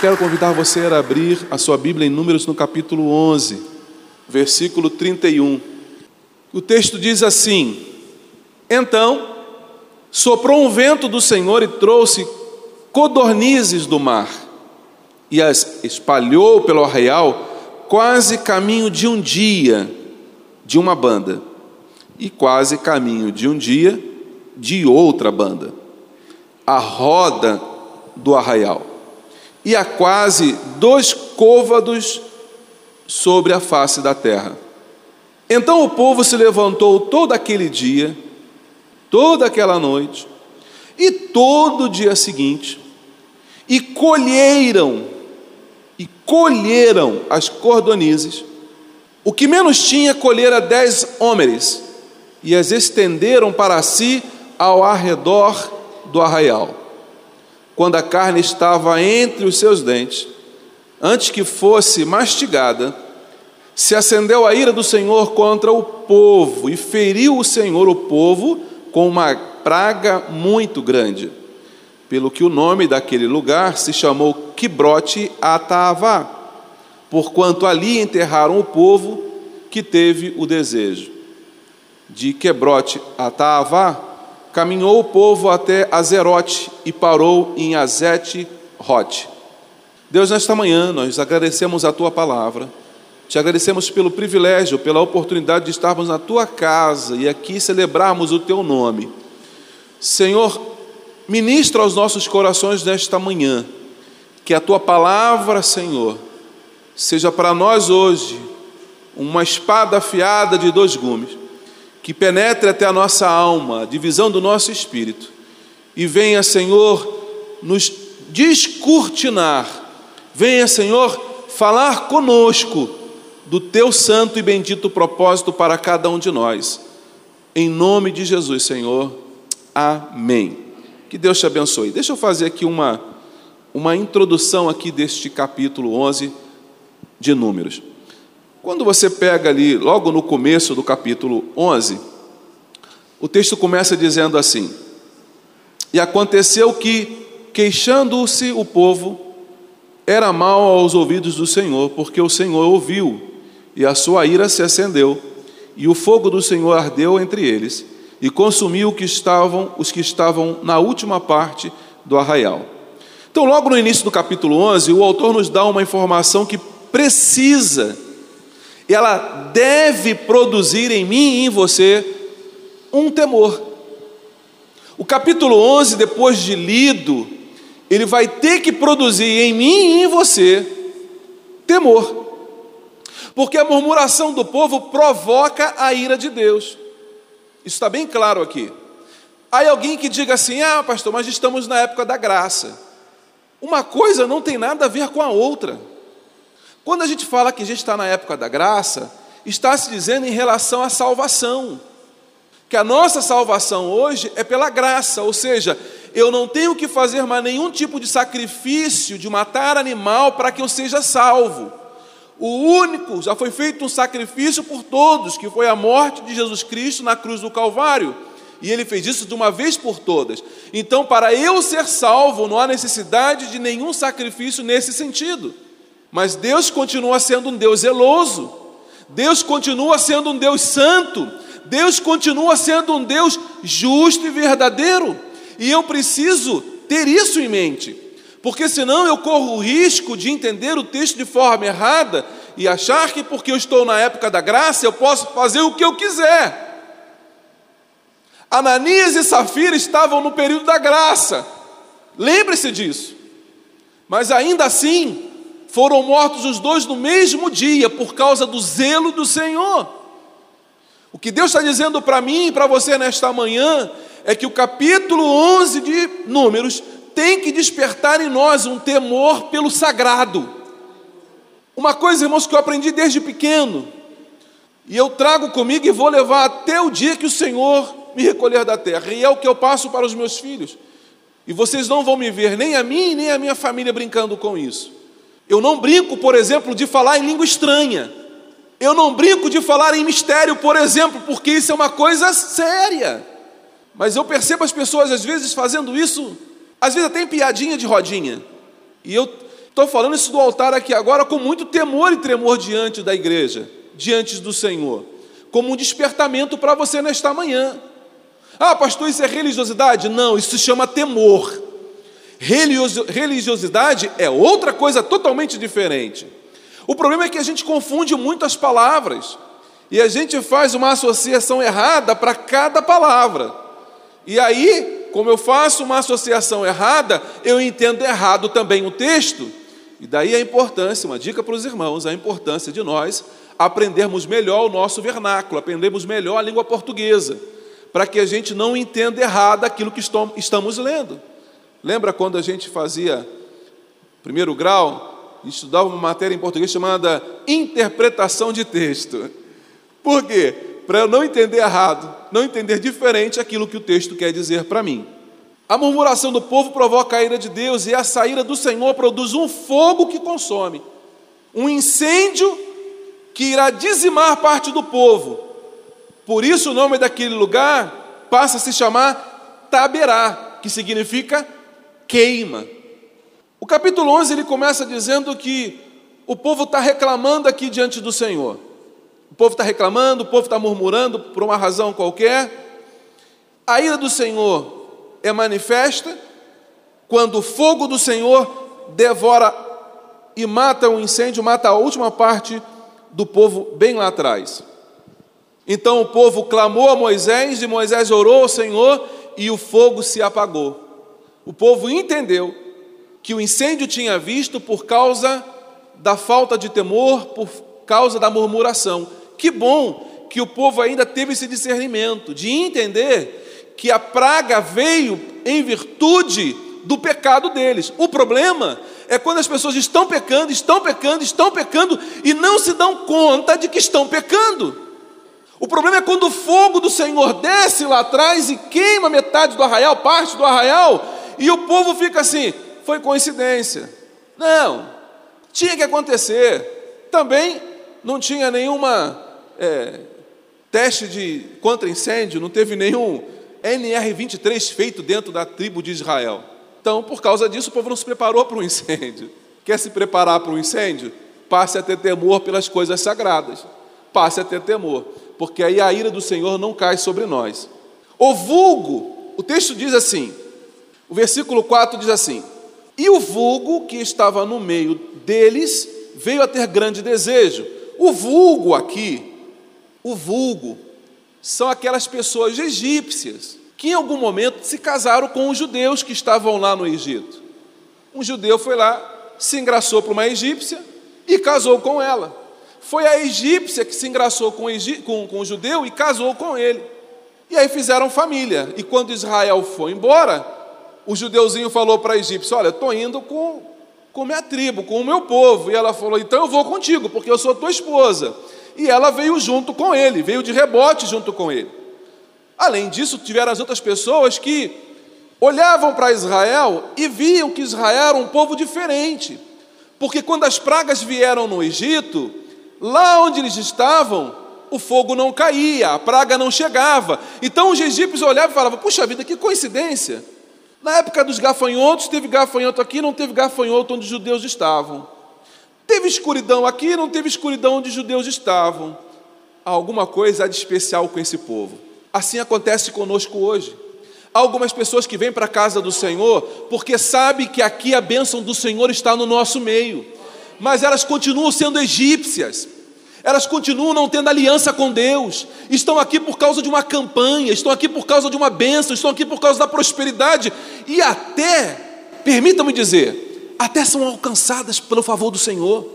Quero convidar você a abrir a sua Bíblia em Números no capítulo 11, versículo 31. O texto diz assim: Então soprou um vento do Senhor e trouxe codornizes do mar, e as espalhou pelo arraial, quase caminho de um dia de uma banda, e quase caminho de um dia de outra banda, a roda do arraial, e a quase dois côvados sobre a face da terra. Então o povo se levantou todo aquele dia, toda aquela noite, e todo o dia seguinte, e colheram, e colheram as cordonizes. O que menos tinha colhera dez homens, e as estenderam para si ao arredor do arraial. Quando a carne estava entre os seus dentes, antes que fosse mastigada, se acendeu a ira do Senhor contra o povo, e feriu o Senhor o povo com uma praga muito grande, pelo que o nome daquele lugar se chamou Quibrote Ataavá, porquanto ali enterraram o povo que teve o desejo. De Quebrote Ataavá, caminhou o povo até Azerote e parou em Azete Rote. Deus, nesta manhã, nós agradecemos a tua palavra. Te agradecemos pelo privilégio, pela oportunidade de estarmos na tua casa e aqui celebrarmos o teu nome. Senhor, ministra aos nossos corações nesta manhã, que a tua palavra, Senhor, seja para nós hoje uma espada afiada de dois gumes, que penetre até a nossa alma, a divisão do nosso espírito, e venha, Senhor, nos descortinar, venha, Senhor, falar conosco do teu santo e bendito propósito para cada um de nós. Em nome de Jesus, Senhor. Amém. Que Deus te abençoe. Deixa eu fazer aqui uma uma introdução aqui deste capítulo 11 de Números. Quando você pega ali, logo no começo do capítulo 11, o texto começa dizendo assim: E aconteceu que, queixando-se o povo, era mal aos ouvidos do Senhor, porque o Senhor ouviu e a sua ira se acendeu, e o fogo do Senhor ardeu entre eles, e consumiu que estavam, os que estavam na última parte do arraial. Então, logo no início do capítulo 11, o autor nos dá uma informação que precisa, ela deve produzir em mim e em você um temor. O capítulo 11, depois de lido, ele vai ter que produzir em mim e em você temor porque a murmuração do povo provoca a ira de Deus. Isso está bem claro aqui. Aí alguém que diga assim: ah, pastor, mas estamos na época da graça. Uma coisa não tem nada a ver com a outra. Quando a gente fala que a gente está na época da graça, está se dizendo em relação à salvação. Que a nossa salvação hoje é pela graça, ou seja, eu não tenho que fazer mais nenhum tipo de sacrifício de matar animal para que eu seja salvo. O único, já foi feito um sacrifício por todos, que foi a morte de Jesus Cristo na cruz do Calvário. E ele fez isso de uma vez por todas. Então, para eu ser salvo, não há necessidade de nenhum sacrifício nesse sentido. Mas Deus continua sendo um Deus zeloso. Deus continua sendo um Deus santo. Deus continua sendo um Deus justo e verdadeiro. E eu preciso ter isso em mente porque senão eu corro o risco de entender o texto de forma errada e achar que porque eu estou na época da graça eu posso fazer o que eu quiser. Ananias e Safira estavam no período da graça, lembre-se disso, mas ainda assim Foram mortos os dois no mesmo dia por causa do zelo do Senhor. O que Deus está dizendo para mim e para você nesta manhã é que o capítulo 11 de Números tem que despertar em nós um temor pelo sagrado. Uma coisa, irmãos, que eu aprendi desde pequeno, e eu trago comigo e vou levar até o dia que o Senhor me recolher da terra, e é o que eu passo para os meus filhos. E vocês não vão me ver, nem a mim, nem a minha família, brincando com isso. Eu não brinco, por exemplo, de falar em língua estranha. Eu não brinco de falar em mistério, por exemplo, porque isso é uma coisa séria. Mas eu percebo as pessoas às vezes fazendo isso, às vezes até em piadinha de rodinha. E eu estou falando isso do altar aqui agora com muito temor e tremor diante da igreja, diante do Senhor, como um despertamento para você nesta manhã. Ah, pastor, isso é religiosidade? Não, isso se chama temor. Religiosidade é outra coisa totalmente diferente. O problema é que a gente confunde muito as palavras e a gente faz uma associação errada para cada palavra. E aí, como eu faço uma associação errada, eu entendo errado também o texto. E daí a importância, uma dica para os irmãos, a importância de nós aprendermos melhor o nosso vernáculo, aprendermos melhor a língua portuguesa, para que a gente não entenda errado aquilo que estamos lendo. Lembra quando a gente fazia primeiro grau, estudava uma matéria em português chamada interpretação de texto? Por quê? para eu não entender errado, não entender diferente aquilo que o texto quer dizer para mim. A murmuração do povo provoca a ira de Deus e a saída do Senhor produz um fogo que consome, um incêndio que irá dizimar parte do povo. Por isso o nome daquele lugar passa a se chamar Taberá, que significa queima. O capítulo 11 ele começa dizendo que o povo está reclamando aqui diante do Senhor. O povo está reclamando, o povo está murmurando por uma razão qualquer. A ira do Senhor é manifesta quando o fogo do Senhor devora e mata um incêndio, mata a última parte do povo bem lá atrás. Então o povo clamou a Moisés e Moisés orou ao Senhor e o fogo se apagou. O povo entendeu que o incêndio tinha visto por causa da falta de temor, por causa da murmuração. Que bom que o povo ainda teve esse discernimento de entender que a praga veio em virtude do pecado deles. O problema é quando as pessoas estão pecando, estão pecando, estão pecando e não se dão conta de que estão pecando. O problema é quando o fogo do Senhor desce lá atrás e queima metade do arraial, parte do arraial, e o povo fica assim: foi coincidência. Não, tinha que acontecer. Também não tinha nenhuma é, teste de contra incêndio, não teve nenhum NR23 feito dentro da tribo de Israel. Então, por causa disso, o povo não se preparou para o incêndio. Quer se preparar para o incêndio? Passe a ter temor pelas coisas sagradas. Passe a ter temor, porque aí a ira do Senhor não cai sobre nós. O vulgo, o texto diz assim, o versículo 4 diz assim: E o vulgo que estava no meio deles veio a ter grande desejo. O vulgo aqui o vulgo são aquelas pessoas egípcias que em algum momento se casaram com os judeus que estavam lá no Egito. Um judeu foi lá, se engraçou para uma egípcia e casou com ela. Foi a egípcia que se engraçou com, o judeu e casou com ele. E aí fizeram família. E quando Israel foi embora, o judeuzinho falou para a egípcia: Olha, estou indo com, com minha tribo, com o meu povo. E ela falou: Então eu vou contigo, porque eu sou tua esposa e ela veio junto com ele, veio de rebote junto com ele. Além disso, tiveram as outras pessoas que olhavam para Israel e viam que Israel era um povo diferente, porque quando as pragas vieram no Egito, lá onde eles estavam, o fogo não caía, a praga não chegava. Então os egípcios olhavam e falavam: puxa vida, que coincidência! Na época dos gafanhotos, teve gafanhoto aqui, não teve gafanhoto onde os judeus estavam. Teve escuridão aqui, não teve escuridão onde os judeus estavam. Há alguma coisa de especial com esse povo. Assim acontece conosco hoje. Há algumas pessoas que vêm para a casa do Senhor porque sabem que aqui a bênção do Senhor está no nosso meio, mas elas continuam sendo egípcias, elas continuam não tendo aliança com Deus, estão aqui por causa de uma campanha, estão aqui por causa de uma bênção, estão aqui por causa da prosperidade e até, permita-me dizer, até são alcançadas pelo favor do Senhor,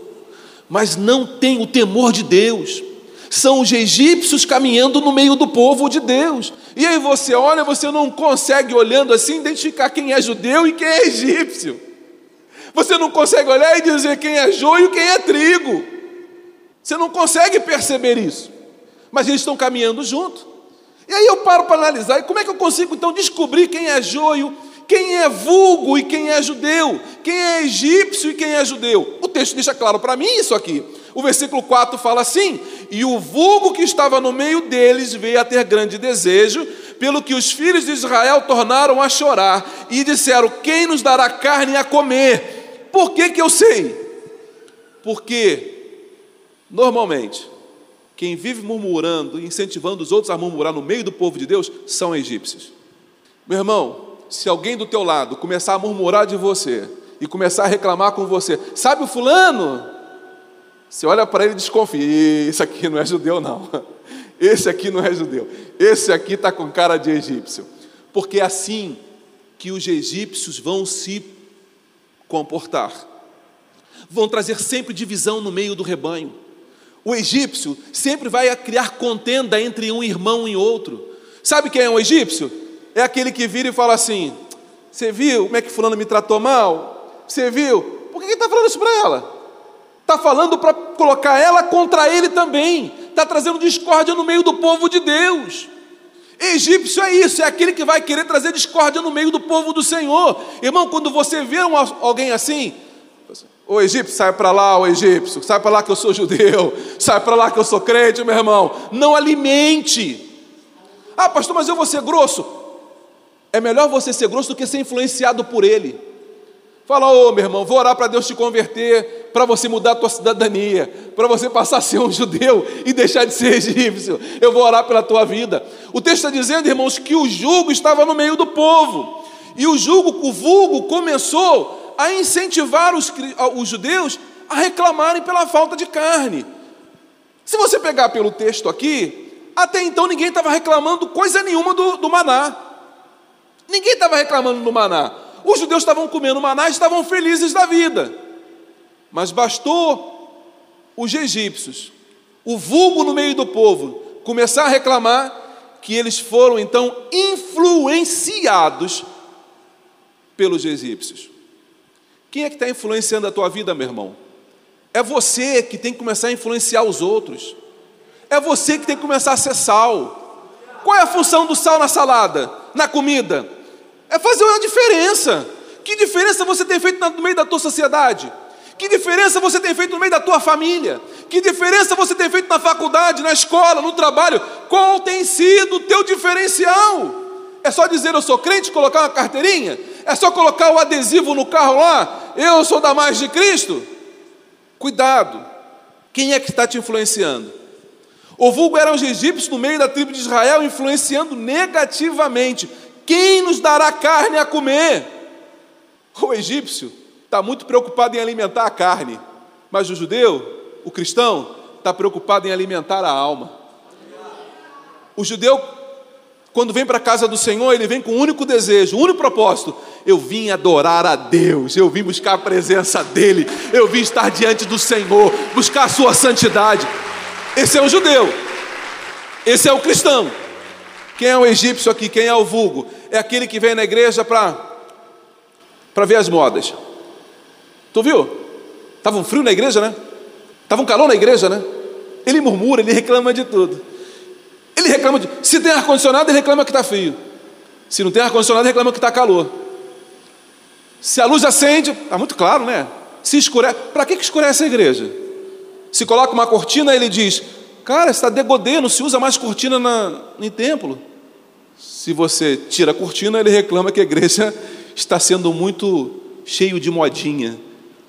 mas não têm o temor de Deus. São os egípcios caminhando no meio do povo de Deus. E aí você olha, você não consegue, olhando assim, identificar quem é judeu e quem é egípcio. Você não consegue olhar e dizer quem é joio e quem é trigo. Você não consegue perceber isso. Mas eles estão caminhando junto. E aí eu paro para analisar, e como é que eu consigo então descobrir quem é joio, quem é vulgo e quem é judeu, quem é egípcio e quem é judeu? O texto deixa claro para mim isso aqui. O versículo 4 fala assim: E o vulgo que estava no meio deles veio a ter grande desejo, pelo que os filhos de Israel tornaram a chorar e disseram: Quem nos dará carne a comer? Por que, que eu sei? Porque, normalmente, quem vive murmurando e incentivando os outros a murmurar no meio do povo de Deus são egípcios. Meu irmão, se alguém do teu lado começar a murmurar de você e começar a reclamar com você, sabe o fulano? Você olha para ele e desconfia: esse aqui não é judeu, não. Esse aqui não é judeu. Esse aqui está com cara de egípcio. Porque é assim que os egípcios vão se comportar. Vão trazer sempre divisão no meio do rebanho o egípcio sempre vai criar contenda entre um irmão e outro. Sabe quem é um egípcio? É aquele que vira e fala assim: Você viu como é que Fulano me tratou mal? Você viu? Por que está falando isso para ela? Está falando para colocar ela contra ele também. Está trazendo discórdia no meio do povo de Deus. Egípcio é isso, é aquele que vai querer trazer discórdia no meio do povo do Senhor. Irmão, quando você vê um, alguém assim, o egípcio, sai para lá, o egípcio, sai para lá que eu sou judeu, sai para lá que eu sou crente, meu irmão. Não alimente. Ah, pastor, mas eu vou ser grosso. É melhor você ser grosso do que ser influenciado por ele. Fala, ô oh, meu irmão, vou orar para Deus te converter, para você mudar a tua cidadania, para você passar a ser um judeu e deixar de ser egípcio. Eu vou orar pela tua vida. O texto está dizendo, irmãos, que o jugo estava no meio do povo. E o jugo, o vulgo, começou a incentivar os, os judeus a reclamarem pela falta de carne. Se você pegar pelo texto aqui, até então ninguém estava reclamando coisa nenhuma do, do maná. Ninguém estava reclamando do maná. Os judeus estavam comendo maná e estavam felizes da vida. Mas bastou os egípcios, o vulgo no meio do povo, começar a reclamar que eles foram então influenciados pelos egípcios. Quem é que está influenciando a tua vida, meu irmão? É você que tem que começar a influenciar os outros. É você que tem que começar a ser sal. Qual é a função do sal na salada, na comida? É fazer uma diferença. Que diferença você tem feito no meio da tua sociedade? Que diferença você tem feito no meio da tua família? Que diferença você tem feito na faculdade, na escola, no trabalho? Qual tem sido o teu diferencial? É só dizer eu sou crente, colocar uma carteirinha? É só colocar o adesivo no carro lá? Eu sou da mais de Cristo? Cuidado. Quem é que está te influenciando? O vulgo eram os egípcios no meio da tribo de Israel, influenciando negativamente. Quem nos dará carne a comer? O egípcio está muito preocupado em alimentar a carne, mas o judeu, o cristão, está preocupado em alimentar a alma. O judeu quando vem para a casa do Senhor, ele vem com um único desejo, um único propósito. Eu vim adorar a Deus, eu vim buscar a presença dEle, eu vim estar diante do Senhor, buscar a sua santidade. Esse é o judeu, esse é o cristão. Quem é o egípcio aqui? Quem é o vulgo? É aquele que vem na igreja para ver as modas. Tu viu? Tava um frio na igreja, né? Tava um calor na igreja, né? Ele murmura, ele reclama de tudo. Ele reclama de. Se tem ar-condicionado, ele reclama que está frio. Se não tem ar-condicionado, reclama que está calor. Se a luz acende, está muito claro, né? Se escurece. Para que, que escurece a igreja? Se coloca uma cortina, ele diz: Cara, está degodê, não se usa mais cortina na, em templo. Se você tira a cortina, ele reclama que a igreja está sendo muito cheio de modinha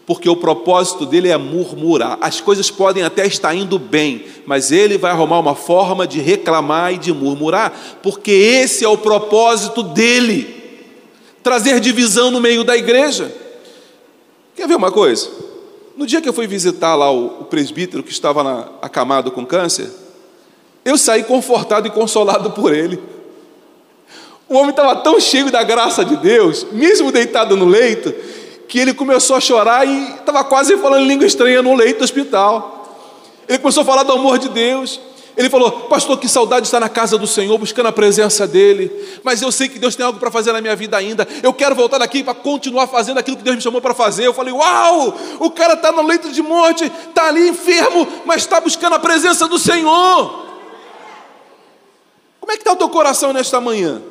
porque o propósito dele é murmurar. As coisas podem até estar indo bem, mas ele vai arrumar uma forma de reclamar e de murmurar, porque esse é o propósito dele trazer divisão no meio da igreja. Quer ver uma coisa? No dia que eu fui visitar lá o, o presbítero que estava na, acamado com câncer, eu saí confortado e consolado por ele. O homem estava tão cheio da graça de Deus, mesmo deitado no leito, que ele começou a chorar e estava quase falando língua estranha no leito do hospital. Ele começou a falar do amor de Deus. Ele falou: Pastor, que saudade de estar na casa do Senhor, buscando a presença dele. Mas eu sei que Deus tem algo para fazer na minha vida ainda. Eu quero voltar daqui para continuar fazendo aquilo que Deus me chamou para fazer. Eu falei: Uau! O cara está no leito de morte, está ali enfermo, mas está buscando a presença do Senhor. Como é que está o teu coração nesta manhã?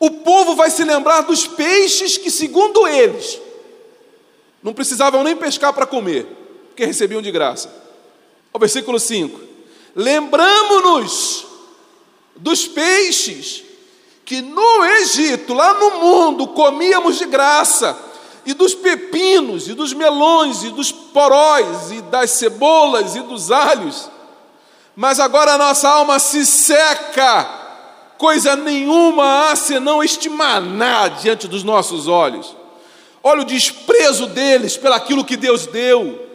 O povo vai se lembrar dos peixes que, segundo eles, não precisavam nem pescar para comer, porque recebiam de graça. O versículo 5 lembramos-nos dos peixes que no Egito, lá no mundo, comíamos de graça, e dos pepinos, e dos melões, e dos poróis, e das cebolas, e dos alhos. Mas agora a nossa alma se seca, coisa nenhuma há senão este maná diante dos nossos olhos. Olha o desprezo deles pelaquilo que Deus deu.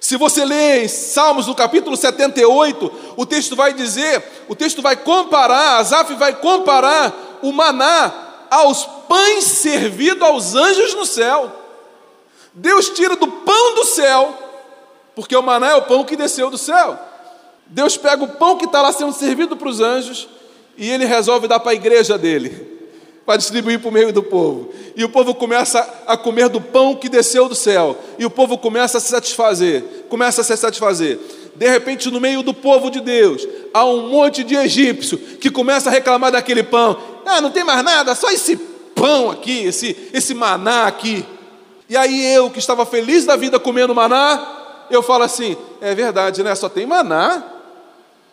Se você lê em Salmos no capítulo 78, o texto vai dizer, o texto vai comparar, Asaf vai comparar o maná aos pães servidos aos anjos no céu. Deus tira do pão do céu, porque o maná é o pão que desceu do céu. Deus pega o pão que está lá sendo servido para os anjos e ele resolve dar para a igreja dele para distribuir para o meio do povo. E o povo começa a comer do pão que desceu do céu. E o povo começa a se satisfazer, começa a se satisfazer. De repente, no meio do povo de Deus, há um monte de egípcio que começa a reclamar daquele pão. Ah, não tem mais nada, só esse pão aqui, esse, esse maná aqui. E aí eu, que estava feliz da vida comendo maná, eu falo assim: é verdade, né? Só tem maná.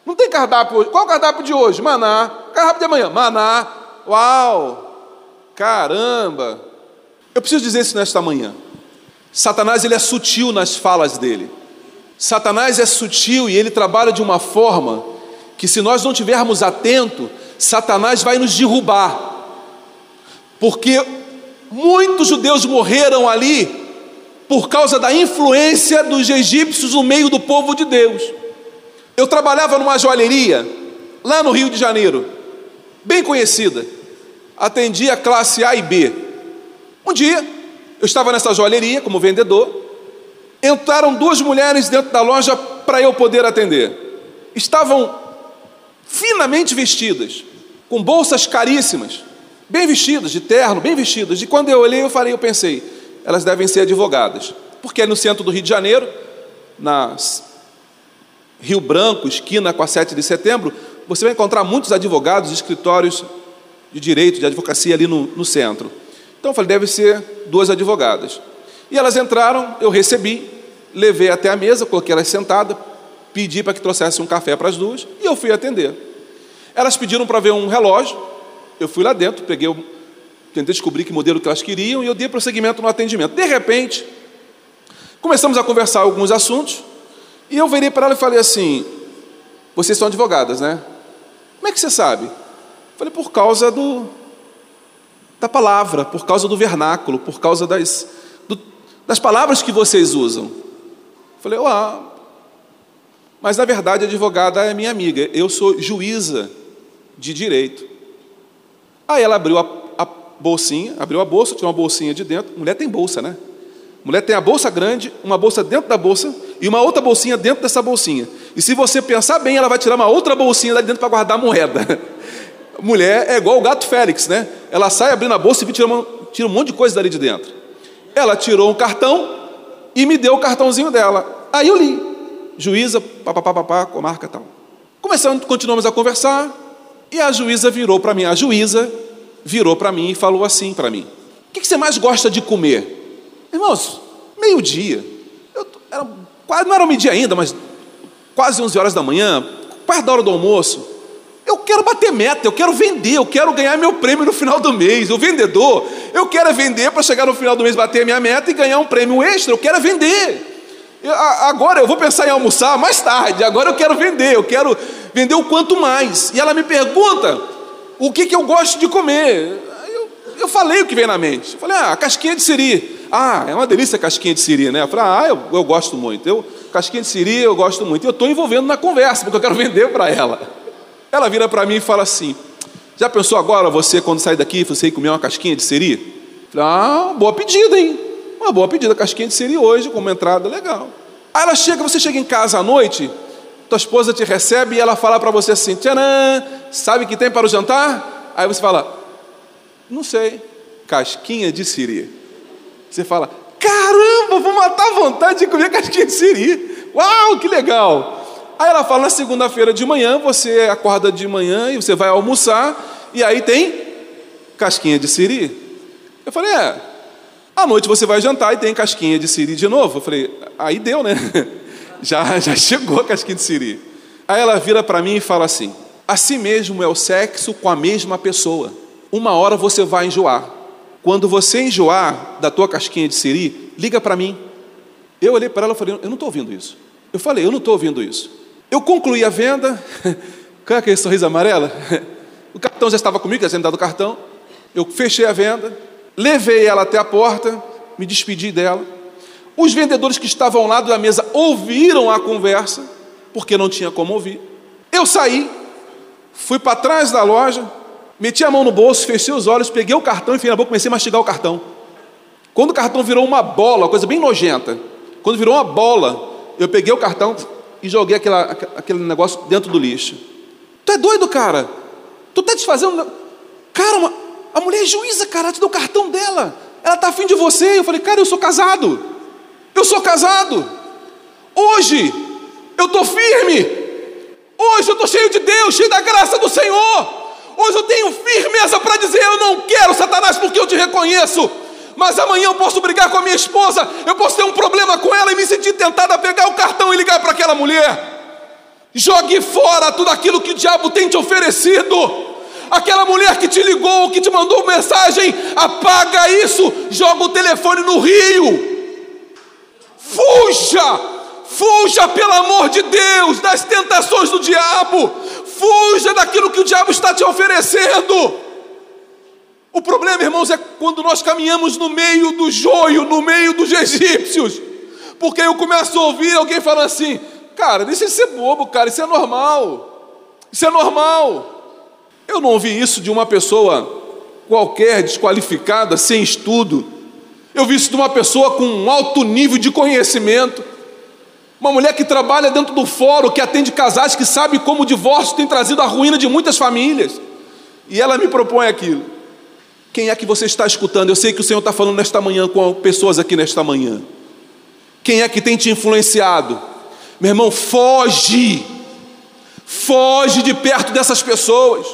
Não tem cardápio hoje. Qual o cardápio de hoje? Maná. Cardápio de amanhã? Maná. Uau! Caramba! Eu preciso dizer isso nesta manhã. Satanás ele é sutil nas falas dele. Satanás é sutil e ele trabalha de uma forma que se nós não tivermos atento, Satanás vai nos derrubar. Porque muitos judeus morreram ali por causa da influência dos egípcios no meio do povo de Deus. Eu trabalhava numa joalheria lá no Rio de Janeiro, bem conhecida atendia classe A e B. Um dia, eu estava nessa joalheria como vendedor, entraram duas mulheres dentro da loja para eu poder atender. Estavam finamente vestidas, com bolsas caríssimas, bem vestidas, de terno, bem vestidas. E quando eu olhei, eu falei, eu pensei, elas devem ser advogadas, porque é no centro do Rio de Janeiro, na Rio Branco, esquina com a 7 de setembro, você vai encontrar muitos advogados, escritórios de direito, de advocacia ali no, no centro. Então eu falei, deve ser duas advogadas. E elas entraram, eu recebi, levei até a mesa, coloquei elas sentadas, pedi para que trouxesse um café para as duas e eu fui atender. Elas pediram para ver um relógio, eu fui lá dentro, peguei, tentei descobrir que modelo que elas queriam e eu dei prosseguimento no atendimento. De repente, começamos a conversar alguns assuntos e eu virei para ela e falei assim: Vocês são advogadas, né? Como é que você sabe? Falei, por causa do, da palavra, por causa do vernáculo, por causa das, do, das palavras que vocês usam. Falei, ah, mas na verdade a advogada é minha amiga, eu sou juíza de direito. Aí ela abriu a, a bolsinha, abriu a bolsa, tinha uma bolsinha de dentro. Mulher tem bolsa, né? Mulher tem a bolsa grande, uma bolsa dentro da bolsa e uma outra bolsinha dentro dessa bolsinha. E se você pensar bem, ela vai tirar uma outra bolsinha lá dentro para guardar moeda. mulher é igual o gato Félix, né? Ela sai abrindo a bolsa e tira, uma, tira um monte de coisa dali de dentro. Ela tirou um cartão e me deu o cartãozinho dela. Aí eu li. Juíza, papapá, papá, com a marca tal. Começando, continuamos a conversar e a juíza virou para mim. A juíza virou para mim e falou assim para mim: O que, que você mais gosta de comer? Irmãos, meio-dia. Quase não era meio-dia ainda, mas quase 11 horas da manhã, quase da hora do almoço. Eu quero bater meta, eu quero vender, eu quero ganhar meu prêmio no final do mês. O vendedor, eu quero é vender para chegar no final do mês, bater a minha meta e ganhar um prêmio extra. Eu quero é vender. Eu, agora eu vou pensar em almoçar mais tarde. Agora eu quero vender, eu quero vender o quanto mais. E ela me pergunta o que, que eu gosto de comer. Eu, eu falei o que vem na mente. Eu falei, ah, casquinha de siri. Ah, é uma delícia a casquinha de siri, né? Eu falei, ah, eu, eu gosto muito. Eu, casquinha de siri eu gosto muito. E eu estou envolvendo na conversa, porque eu quero vender para ela. Ela vira para mim e fala assim: Já pensou agora você, quando sair daqui, você ir comer uma casquinha de siri? Falei, ah, boa pedida, hein? Uma boa pedida, casquinha de siri hoje, como entrada, legal. Aí ela chega, você chega em casa à noite, tua esposa te recebe e ela fala para você assim: Tcharam, sabe o que tem para o jantar? Aí você fala: Não sei, casquinha de siri. Você fala: Caramba, vou matar a vontade de comer casquinha de siri. Uau, que legal. Aí ela fala: Na segunda-feira de manhã, você acorda de manhã e você vai almoçar, e aí tem casquinha de siri. Eu falei: É, à noite você vai jantar e tem casquinha de siri de novo. Eu falei: Aí deu, né? Já, já chegou a casquinha de siri. Aí ela vira para mim e fala assim: Assim mesmo é o sexo com a mesma pessoa. Uma hora você vai enjoar. Quando você enjoar da tua casquinha de siri, liga para mim. Eu olhei para ela e falei: Eu não estou ouvindo isso. Eu falei: Eu não estou ouvindo isso. Eu concluí a venda. Qual é aquele sorriso amarelo? O cartão já estava comigo, já tinha dado o cartão. Eu fechei a venda, levei ela até a porta, me despedi dela. Os vendedores que estavam ao lado da mesa ouviram a conversa, porque não tinha como ouvir. Eu saí, fui para trás da loja, meti a mão no bolso, fechei os olhos, peguei o cartão, enfim na boca, comecei a mastigar o cartão. Quando o cartão virou uma bola, coisa bem nojenta, quando virou uma bola, eu peguei o cartão e joguei aquela, aquele negócio dentro do lixo. Tu é doido, cara? Tu tá desfazendo. Cara, uma... a mulher é juíza, cara, te deu o cartão dela. Ela tá afim de você. Eu falei, cara, eu sou casado. Eu sou casado. Hoje eu estou firme. Hoje eu estou cheio de Deus, cheio da graça do Senhor. Hoje eu tenho firmeza para dizer: Eu não quero Satanás porque eu te reconheço. Mas amanhã eu posso brigar com a minha esposa, eu posso ter um problema com ela e me sentir tentado a pegar o cartão e ligar para aquela mulher. Jogue fora tudo aquilo que o diabo tem te oferecido. Aquela mulher que te ligou, que te mandou mensagem, apaga isso, joga o telefone no rio. Fuja! Fuja, pelo amor de Deus, das tentações do diabo. Fuja daquilo que o diabo está te oferecendo. O problema, irmãos, é quando nós caminhamos no meio do joio, no meio dos egípcios. Porque eu começo a ouvir alguém falando assim: Cara, deixa de ser bobo, cara, isso é normal. Isso é normal. Eu não ouvi isso de uma pessoa qualquer, desqualificada, sem estudo. Eu vi isso de uma pessoa com um alto nível de conhecimento. Uma mulher que trabalha dentro do fórum, que atende casais, que sabe como o divórcio tem trazido a ruína de muitas famílias. E ela me propõe aquilo. Quem é que você está escutando? Eu sei que o Senhor está falando nesta manhã com pessoas aqui nesta manhã. Quem é que tem te influenciado? Meu irmão, foge. Foge de perto dessas pessoas.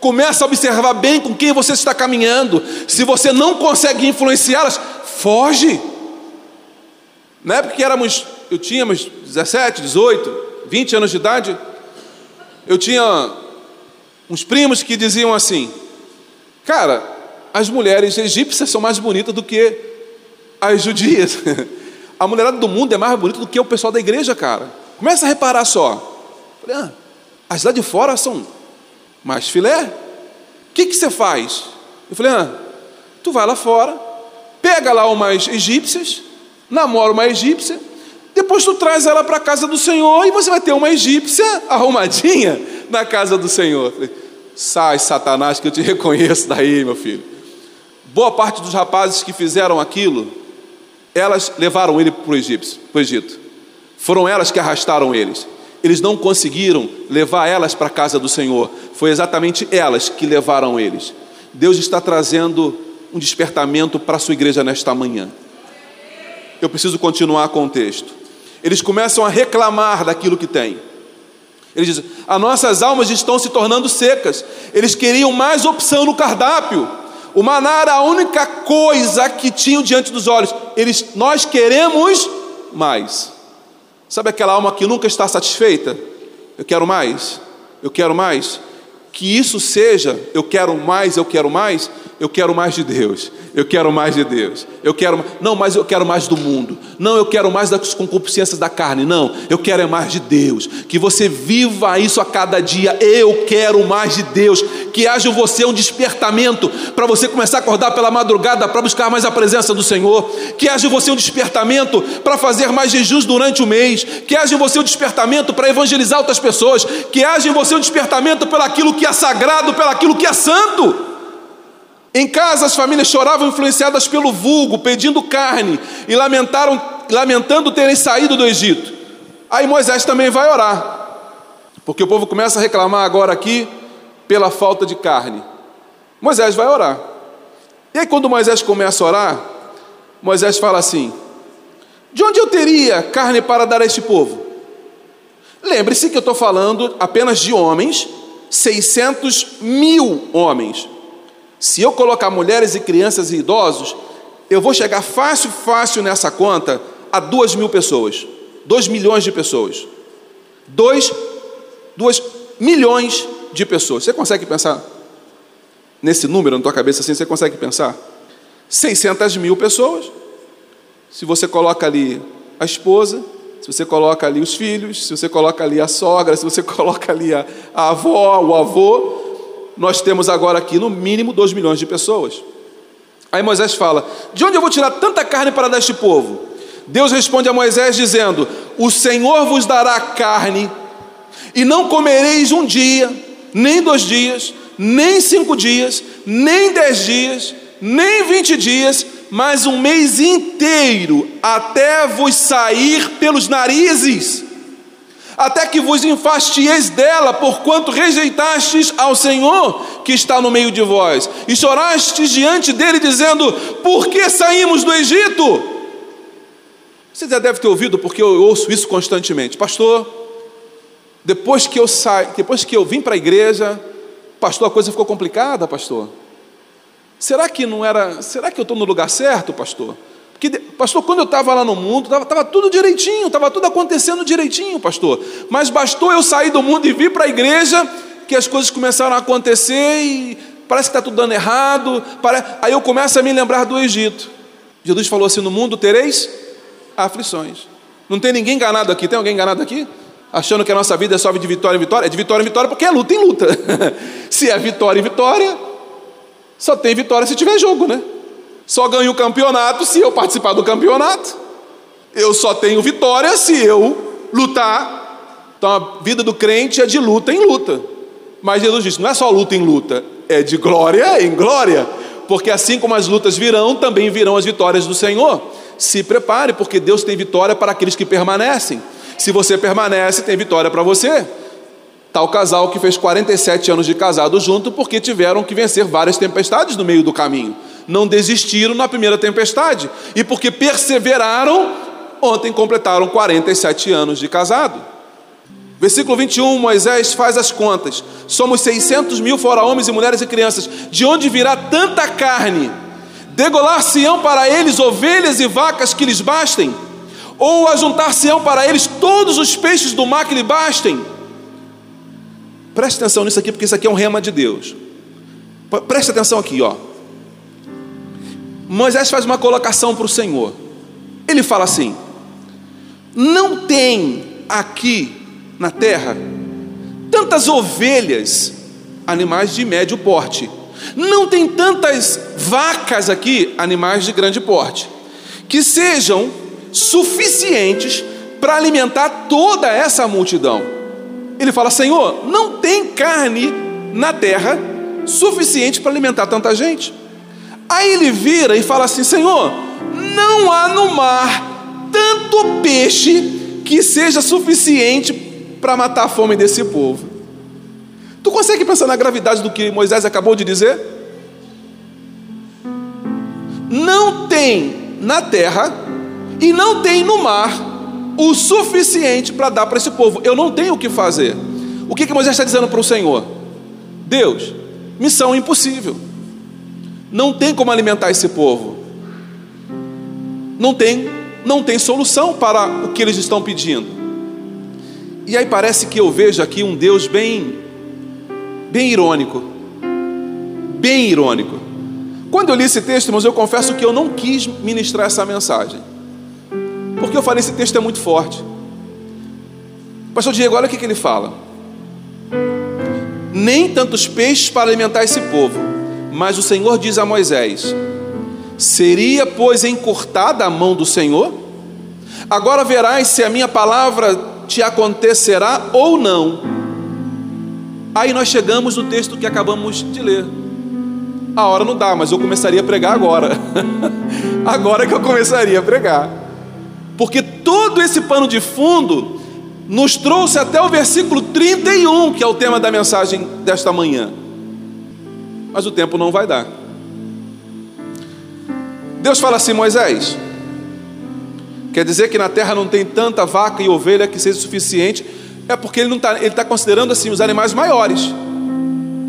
Começa a observar bem com quem você está caminhando. Se você não consegue influenciá-las, foge. Na época que éramos, eu tinha 17, 18, 20 anos de idade, eu tinha uns primos que diziam assim: Cara, as mulheres egípcias são mais bonitas do que as judias. A mulherada do mundo é mais bonita do que o pessoal da igreja, cara. Começa a reparar só. Falei, ah, as lá de fora são mais filé. O que, que você faz? Eu falei, ah, tu vai lá fora, pega lá umas egípcias, namora uma egípcia, depois tu traz ela para a casa do Senhor e você vai ter uma egípcia arrumadinha na casa do Senhor. Falei, Sai, Satanás, que eu te reconheço daí, meu filho. Boa parte dos rapazes que fizeram aquilo, elas levaram ele para o Egito. Foram elas que arrastaram eles. Eles não conseguiram levar elas para a casa do Senhor. Foi exatamente elas que levaram eles. Deus está trazendo um despertamento para a sua igreja nesta manhã. Eu preciso continuar com o texto. Eles começam a reclamar daquilo que têm. Eles dizem: as nossas almas estão se tornando secas. Eles queriam mais opção no cardápio. O maná era a única coisa que tinham diante dos olhos. Eles, nós queremos mais. Sabe aquela alma que nunca está satisfeita? Eu quero mais. Eu quero mais. Que isso seja, eu quero mais, eu quero mais, eu quero mais de Deus. Eu quero mais de Deus. Eu quero não, mas eu quero mais do mundo. Não, eu quero mais das concupiscências da carne. Não, eu quero é mais de Deus. Que você viva isso a cada dia. Eu quero mais de Deus. Que haja em você um despertamento para você começar a acordar pela madrugada para buscar mais a presença do Senhor. Que haja em você um despertamento para fazer mais jejuns durante o mês. Que haja em você um despertamento para evangelizar outras pessoas. Que haja em você um despertamento pelo aquilo que é sagrado, pelo aquilo que é santo. Em casa as famílias choravam influenciadas pelo vulgo, pedindo carne e lamentaram, lamentando terem saído do Egito. Aí Moisés também vai orar, porque o povo começa a reclamar agora aqui pela falta de carne. Moisés vai orar. E aí, quando Moisés começa a orar, Moisés fala assim: De onde eu teria carne para dar a este povo? Lembre-se que eu estou falando apenas de homens, 600 mil homens. Se eu colocar mulheres e crianças e idosos, eu vou chegar fácil, fácil nessa conta a duas mil pessoas, dois milhões de pessoas, dois, duas milhões de pessoas. Você consegue pensar nesse número na tua cabeça assim? Você consegue pensar? 600 mil pessoas. Se você coloca ali a esposa, se você coloca ali os filhos, se você coloca ali a sogra, se você coloca ali a, a avó, o avô, nós temos agora aqui no mínimo 2 milhões de pessoas. Aí Moisés fala: De onde eu vou tirar tanta carne para dar este povo? Deus responde a Moisés dizendo: O Senhor vos dará carne, e não comereis um dia, nem dois dias, nem cinco dias, nem dez dias, nem vinte dias, mas um mês inteiro, até vos sair pelos narizes, até que vos enfastieis dela, porquanto rejeitastes ao Senhor que está no meio de vós, e chorastes diante dele, dizendo: Por que saímos do Egito? Você já deve ter ouvido, porque eu ouço isso constantemente, pastor. Depois que eu saí, depois que eu vim para a igreja, pastor, a coisa ficou complicada, pastor. Será que não era? Será que eu estou no lugar certo, pastor? Porque, pastor, quando eu estava lá no mundo, estava tudo direitinho, estava tudo acontecendo direitinho, pastor. Mas bastou eu sair do mundo e vir para a igreja que as coisas começaram a acontecer e parece que está tudo dando errado. Aí eu começo a me lembrar do Egito. Jesus falou assim: No mundo tereis aflições. Não tem ninguém enganado aqui? Tem alguém enganado aqui? Achando que a nossa vida é só de vitória em vitória? É de vitória em vitória porque é luta em luta. se é vitória em vitória, só tem vitória se tiver jogo, né? Só ganho o campeonato se eu participar do campeonato. Eu só tenho vitória se eu lutar. Então a vida do crente é de luta em luta. Mas Jesus disse: não é só luta em luta, é de glória em glória. Porque assim como as lutas virão, também virão as vitórias do Senhor. Se prepare, porque Deus tem vitória para aqueles que permanecem. Se você permanece, tem vitória para você. Tal casal que fez 47 anos de casado junto porque tiveram que vencer várias tempestades no meio do caminho. Não desistiram na primeira tempestade e porque perseveraram, ontem completaram 47 anos de casado. Versículo 21, Moisés faz as contas. Somos 600 mil fora homens e mulheres e crianças. De onde virá tanta carne? Degolar-se-ão para eles ovelhas e vacas que lhes bastem? Ou ajuntar-se-ão para eles todos os peixes do mar que lhe bastem? Preste atenção nisso aqui, porque isso aqui é um rema de Deus. Preste atenção aqui, ó. Moisés faz uma colocação para o Senhor. Ele fala assim: Não tem aqui na terra tantas ovelhas, animais de médio porte. Não tem tantas vacas aqui, animais de grande porte, que sejam suficientes para alimentar toda essa multidão. Ele fala: Senhor, não tem carne na terra suficiente para alimentar tanta gente. Aí ele vira e fala assim: Senhor, não há no mar tanto peixe que seja suficiente para matar a fome desse povo. Tu consegue pensar na gravidade do que Moisés acabou de dizer? Não tem na terra e não tem no mar o suficiente para dar para esse povo. Eu não tenho o que fazer. O que, que Moisés está dizendo para o Senhor? Deus, missão impossível. Não tem como alimentar esse povo. Não tem, não tem solução para o que eles estão pedindo. E aí parece que eu vejo aqui um Deus bem, bem irônico, bem irônico. Quando eu li esse texto, mas eu confesso que eu não quis ministrar essa mensagem. Porque eu falei, esse texto é muito forte. Pastor Diego, olha o que, que ele fala. Nem tantos peixes para alimentar esse povo, mas o Senhor diz a Moisés: Seria, pois, encurtada a mão do Senhor? Agora verás se a minha palavra te acontecerá ou não. Aí nós chegamos no texto que acabamos de ler. A hora não dá, mas eu começaria a pregar agora. agora que eu começaria a pregar. Porque todo esse pano de fundo nos trouxe até o versículo 31, que é o tema da mensagem desta manhã. Mas o tempo não vai dar. Deus fala assim, Moisés, quer dizer que na terra não tem tanta vaca e ovelha que seja suficiente, é porque ele está ele tá considerando assim os animais maiores.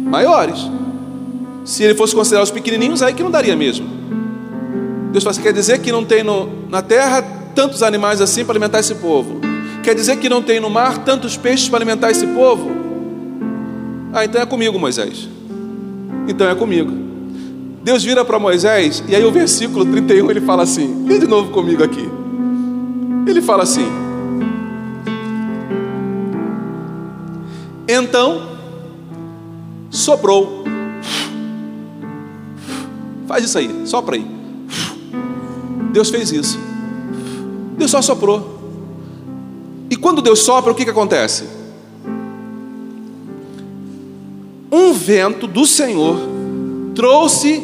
Maiores. Se ele fosse considerar os pequenininhos, aí que não daria mesmo. Deus fala assim, quer dizer que não tem no, na terra tantos animais assim para alimentar esse povo. Quer dizer que não tem no mar tantos peixes para alimentar esse povo? Ah, então é comigo, Moisés. Então é comigo. Deus vira para Moisés, e aí o versículo 31 ele fala assim: vem de novo comigo aqui. Ele fala assim: Então soprou. Faz isso aí, sopra aí. Deus fez isso. Deus só soprou. E quando Deus sopra, o que, que acontece? Um vento do Senhor trouxe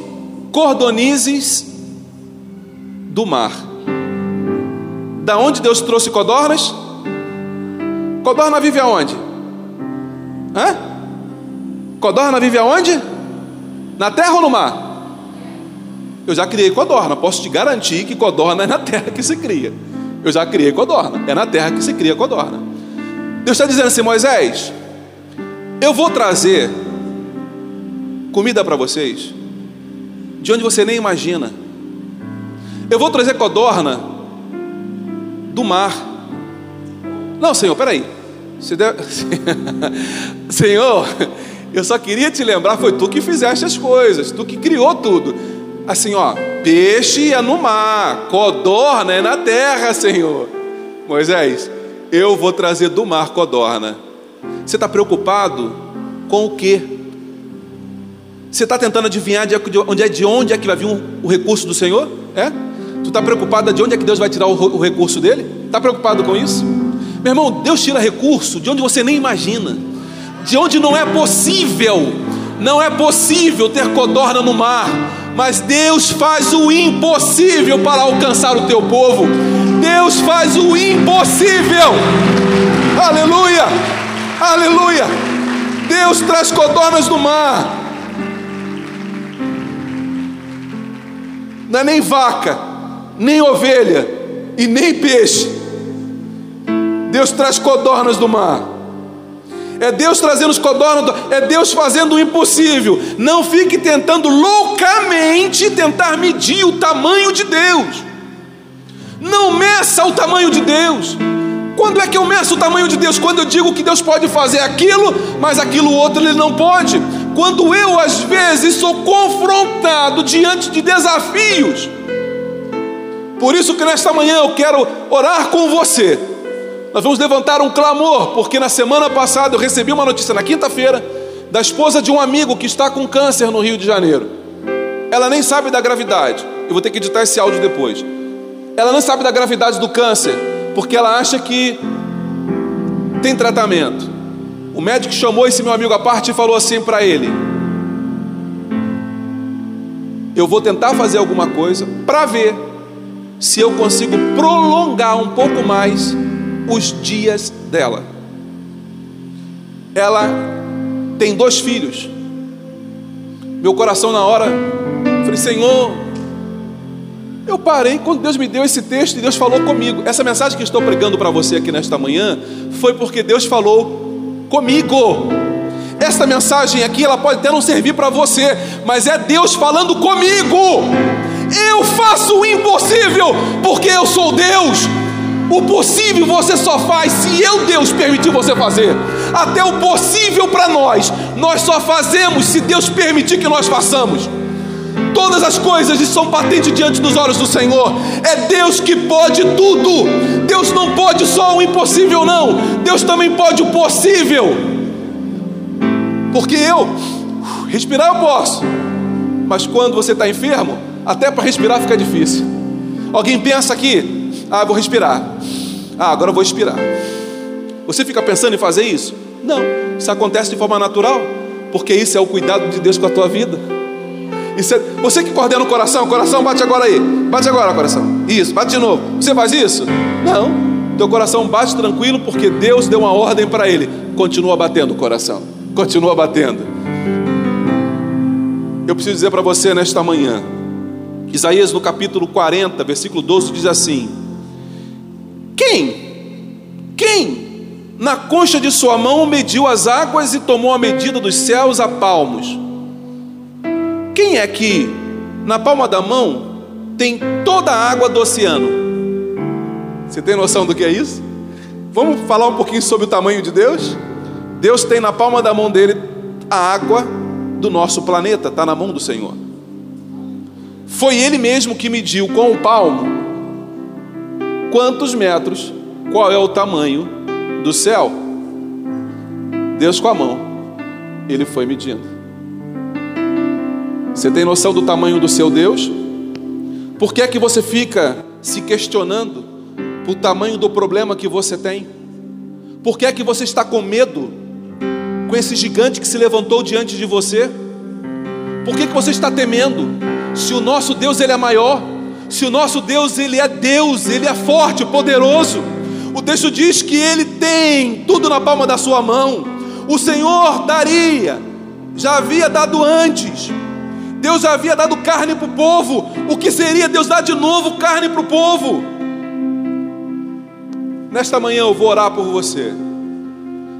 cordonizes do mar. Da onde Deus trouxe codornas? Codorna vive aonde? Hã? Codorna vive aonde? Na terra ou no mar? Eu já criei codorna, posso te garantir que codorna é na terra que se cria. Eu já criei codorna. É na terra que se cria codorna. Deus está dizendo assim, Moisés, eu vou trazer comida para vocês de onde você nem imagina. Eu vou trazer codorna do mar. Não, Senhor, peraí. Senhor, eu só queria te lembrar, foi tu que fizeste as coisas, tu que criou tudo. Assim, ó, peixe é no mar, codorna é na terra, Senhor. Moisés, eu vou trazer do mar codorna. Você está preocupado com o quê? Você está tentando adivinhar de onde é de onde é que vai vir o recurso do Senhor? É? Tu está preocupado de onde é que Deus vai tirar o recurso dele? Está preocupado com isso? Meu irmão, Deus tira recurso de onde você nem imagina, de onde não é possível, não é possível ter codorna no mar, mas Deus faz o impossível para alcançar o teu povo. Deus faz o impossível. Aleluia! Aleluia! Deus traz codornas do mar. Não é nem vaca, nem ovelha e nem peixe. Deus traz codornas do mar. É Deus trazendo os codornas, é Deus fazendo o impossível. Não fique tentando loucamente tentar medir o tamanho de Deus. Não meça o tamanho de Deus. Quando é que eu meço o tamanho de Deus? Quando eu digo que Deus pode fazer aquilo, mas aquilo outro ele não pode. Quando eu às vezes sou confrontado diante de desafios. Por isso que nesta manhã eu quero orar com você nós vamos levantar um clamor, porque na semana passada eu recebi uma notícia na quinta-feira da esposa de um amigo que está com câncer no Rio de Janeiro. Ela nem sabe da gravidade. Eu vou ter que editar esse áudio depois. Ela não sabe da gravidade do câncer, porque ela acha que tem tratamento. O médico chamou esse meu amigo à parte e falou assim para ele: Eu vou tentar fazer alguma coisa para ver se eu consigo prolongar um pouco mais os dias dela. Ela tem dois filhos. Meu coração na hora, falei, Senhor, eu parei quando Deus me deu esse texto e Deus falou comigo. Essa mensagem que estou pregando para você aqui nesta manhã foi porque Deus falou comigo. Essa mensagem aqui, ela pode até não servir para você, mas é Deus falando comigo. Eu faço o impossível, porque eu sou Deus. O possível você só faz se eu, Deus, permitir você fazer. Até o possível para nós, nós só fazemos se Deus permitir que nós façamos. Todas as coisas estão patentes diante dos olhos do Senhor. É Deus que pode tudo. Deus não pode só o impossível, não. Deus também pode o possível. Porque eu, respirar eu posso, mas quando você está enfermo, até para respirar fica difícil. Alguém pensa aqui, ah, vou respirar. Ah, agora vou expirar. Você fica pensando em fazer isso? Não, isso acontece de forma natural, porque isso é o cuidado de Deus com a tua vida. É... Você que coordena o coração, coração bate agora aí. Bate agora, coração. Isso, bate de novo. Você faz isso? Não. Teu coração bate tranquilo porque Deus deu uma ordem para ele. Continua batendo o coração. Continua batendo. Eu preciso dizer para você nesta manhã. Isaías no capítulo 40, versículo 12 diz assim: Quem? Quem na concha de sua mão mediu as águas e tomou a medida dos céus a palmos. Quem é que na palma da mão tem toda a água do oceano? Você tem noção do que é isso? Vamos falar um pouquinho sobre o tamanho de Deus? Deus tem na palma da mão dele a água do nosso planeta, está na mão do Senhor. Foi Ele mesmo que mediu com o palmo quantos metros, qual é o tamanho do céu, Deus com a mão, Ele foi medindo. Você tem noção do tamanho do seu Deus? Por que é que você fica se questionando o tamanho do problema que você tem? Por que é que você está com medo com esse gigante que se levantou diante de você? Por que, que você está temendo? Se o nosso Deus ele é maior, se o nosso Deus ele é Deus, ele é forte, poderoso. O texto diz que ele tem tudo na palma da sua mão. O Senhor daria, já havia dado antes. Deus já havia dado carne para o povo. O que seria Deus dar de novo carne para o povo? Nesta manhã eu vou orar por você.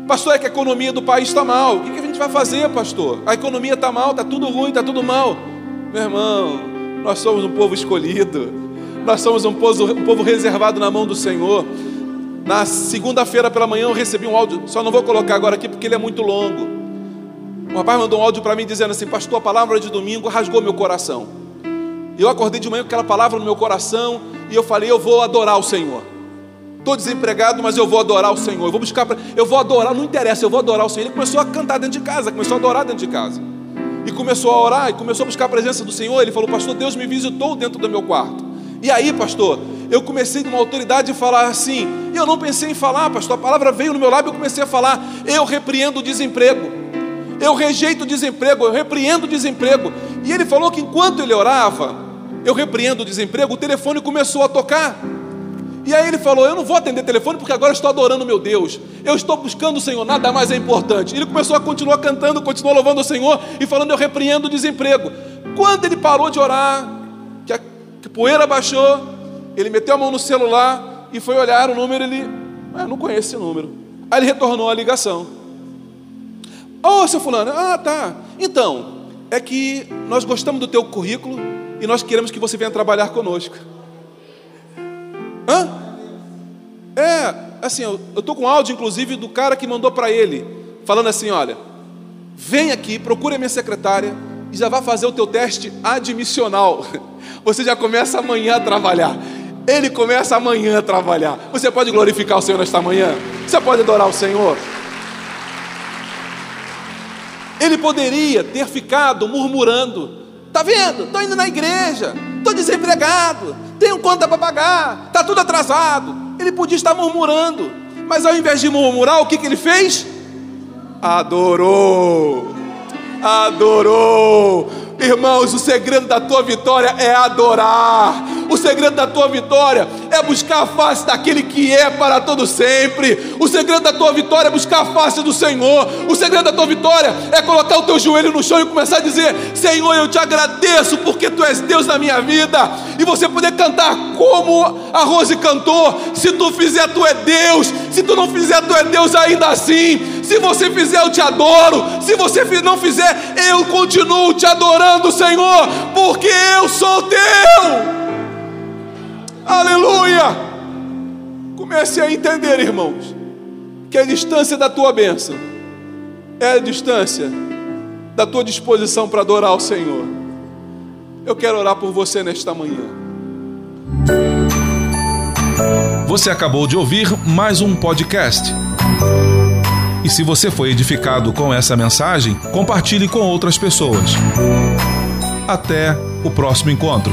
Pastor, é que a economia do país está mal. O que a gente vai fazer, pastor? A economia está mal, está tudo ruim, está tudo mal. Meu irmão, nós somos um povo escolhido. Nós somos um povo, um povo reservado na mão do Senhor. Na segunda-feira pela manhã eu recebi um áudio, só não vou colocar agora aqui porque ele é muito longo. O rapaz mandou um áudio para mim dizendo assim: Pastor, a palavra de domingo rasgou meu coração. Eu acordei de manhã com aquela palavra no meu coração e eu falei: Eu vou adorar o Senhor. Estou desempregado, mas eu vou adorar o Senhor. Eu vou buscar, pra... eu vou adorar, não interessa, eu vou adorar o Senhor. Ele começou a cantar dentro de casa, começou a adorar dentro de casa. E começou a orar, e começou a buscar a presença do Senhor. Ele falou: Pastor, Deus me visitou dentro do meu quarto. E aí, pastor, eu comecei de uma autoridade a falar assim, eu não pensei em falar, pastor, a palavra veio no meu lábio e eu comecei a falar, eu repreendo o desemprego, eu rejeito o desemprego, eu repreendo o desemprego. E ele falou que enquanto ele orava, eu repreendo o desemprego, o telefone começou a tocar. E aí ele falou: Eu não vou atender telefone porque agora estou adorando meu Deus. Eu estou buscando o Senhor, nada mais é importante. Ele começou a continuar cantando, continuou louvando o Senhor e falando: Eu repreendo o desemprego. Quando ele parou de orar, que a poeira baixou, ele meteu a mão no celular e foi olhar o número. Ele, ah, não conhece esse número. Aí ele retornou a ligação. Ô, oh, seu fulano, ah, tá. Então, é que nós gostamos do teu currículo e nós queremos que você venha trabalhar conosco. Hã? É, assim, eu estou com áudio, inclusive, do cara que mandou para ele, falando assim: olha, vem aqui, procure a minha secretária e já vai fazer o teu teste admissional. Você já começa amanhã a trabalhar. Ele começa amanhã a trabalhar. Você pode glorificar o Senhor nesta manhã? Você pode adorar o Senhor? Ele poderia ter ficado murmurando: Tá vendo? Estou indo na igreja, estou desempregado, tenho conta para pagar, está tudo atrasado. Ele podia estar murmurando, mas ao invés de murmurar, o que, que ele fez? Adorou, adorou. Irmãos, o segredo da tua vitória é adorar. O segredo da tua vitória é buscar a face daquele que é para todo sempre. O segredo da tua vitória é buscar a face do Senhor. O segredo da tua vitória é colocar o teu joelho no chão e começar a dizer: Senhor, eu te agradeço porque tu és Deus na minha vida. E você poder cantar como a Rose cantou: Se tu fizer, tu é Deus. Se tu não fizer, tu é Deus ainda assim. Se você fizer, eu te adoro. Se você não fizer, eu continuo te adorando, Senhor, porque eu sou teu. Aleluia! Comece a entender, irmãos, que a distância da tua bênção é a distância da tua disposição para adorar o Senhor. Eu quero orar por você nesta manhã. Você acabou de ouvir mais um podcast. E se você foi edificado com essa mensagem, compartilhe com outras pessoas. Até o próximo encontro.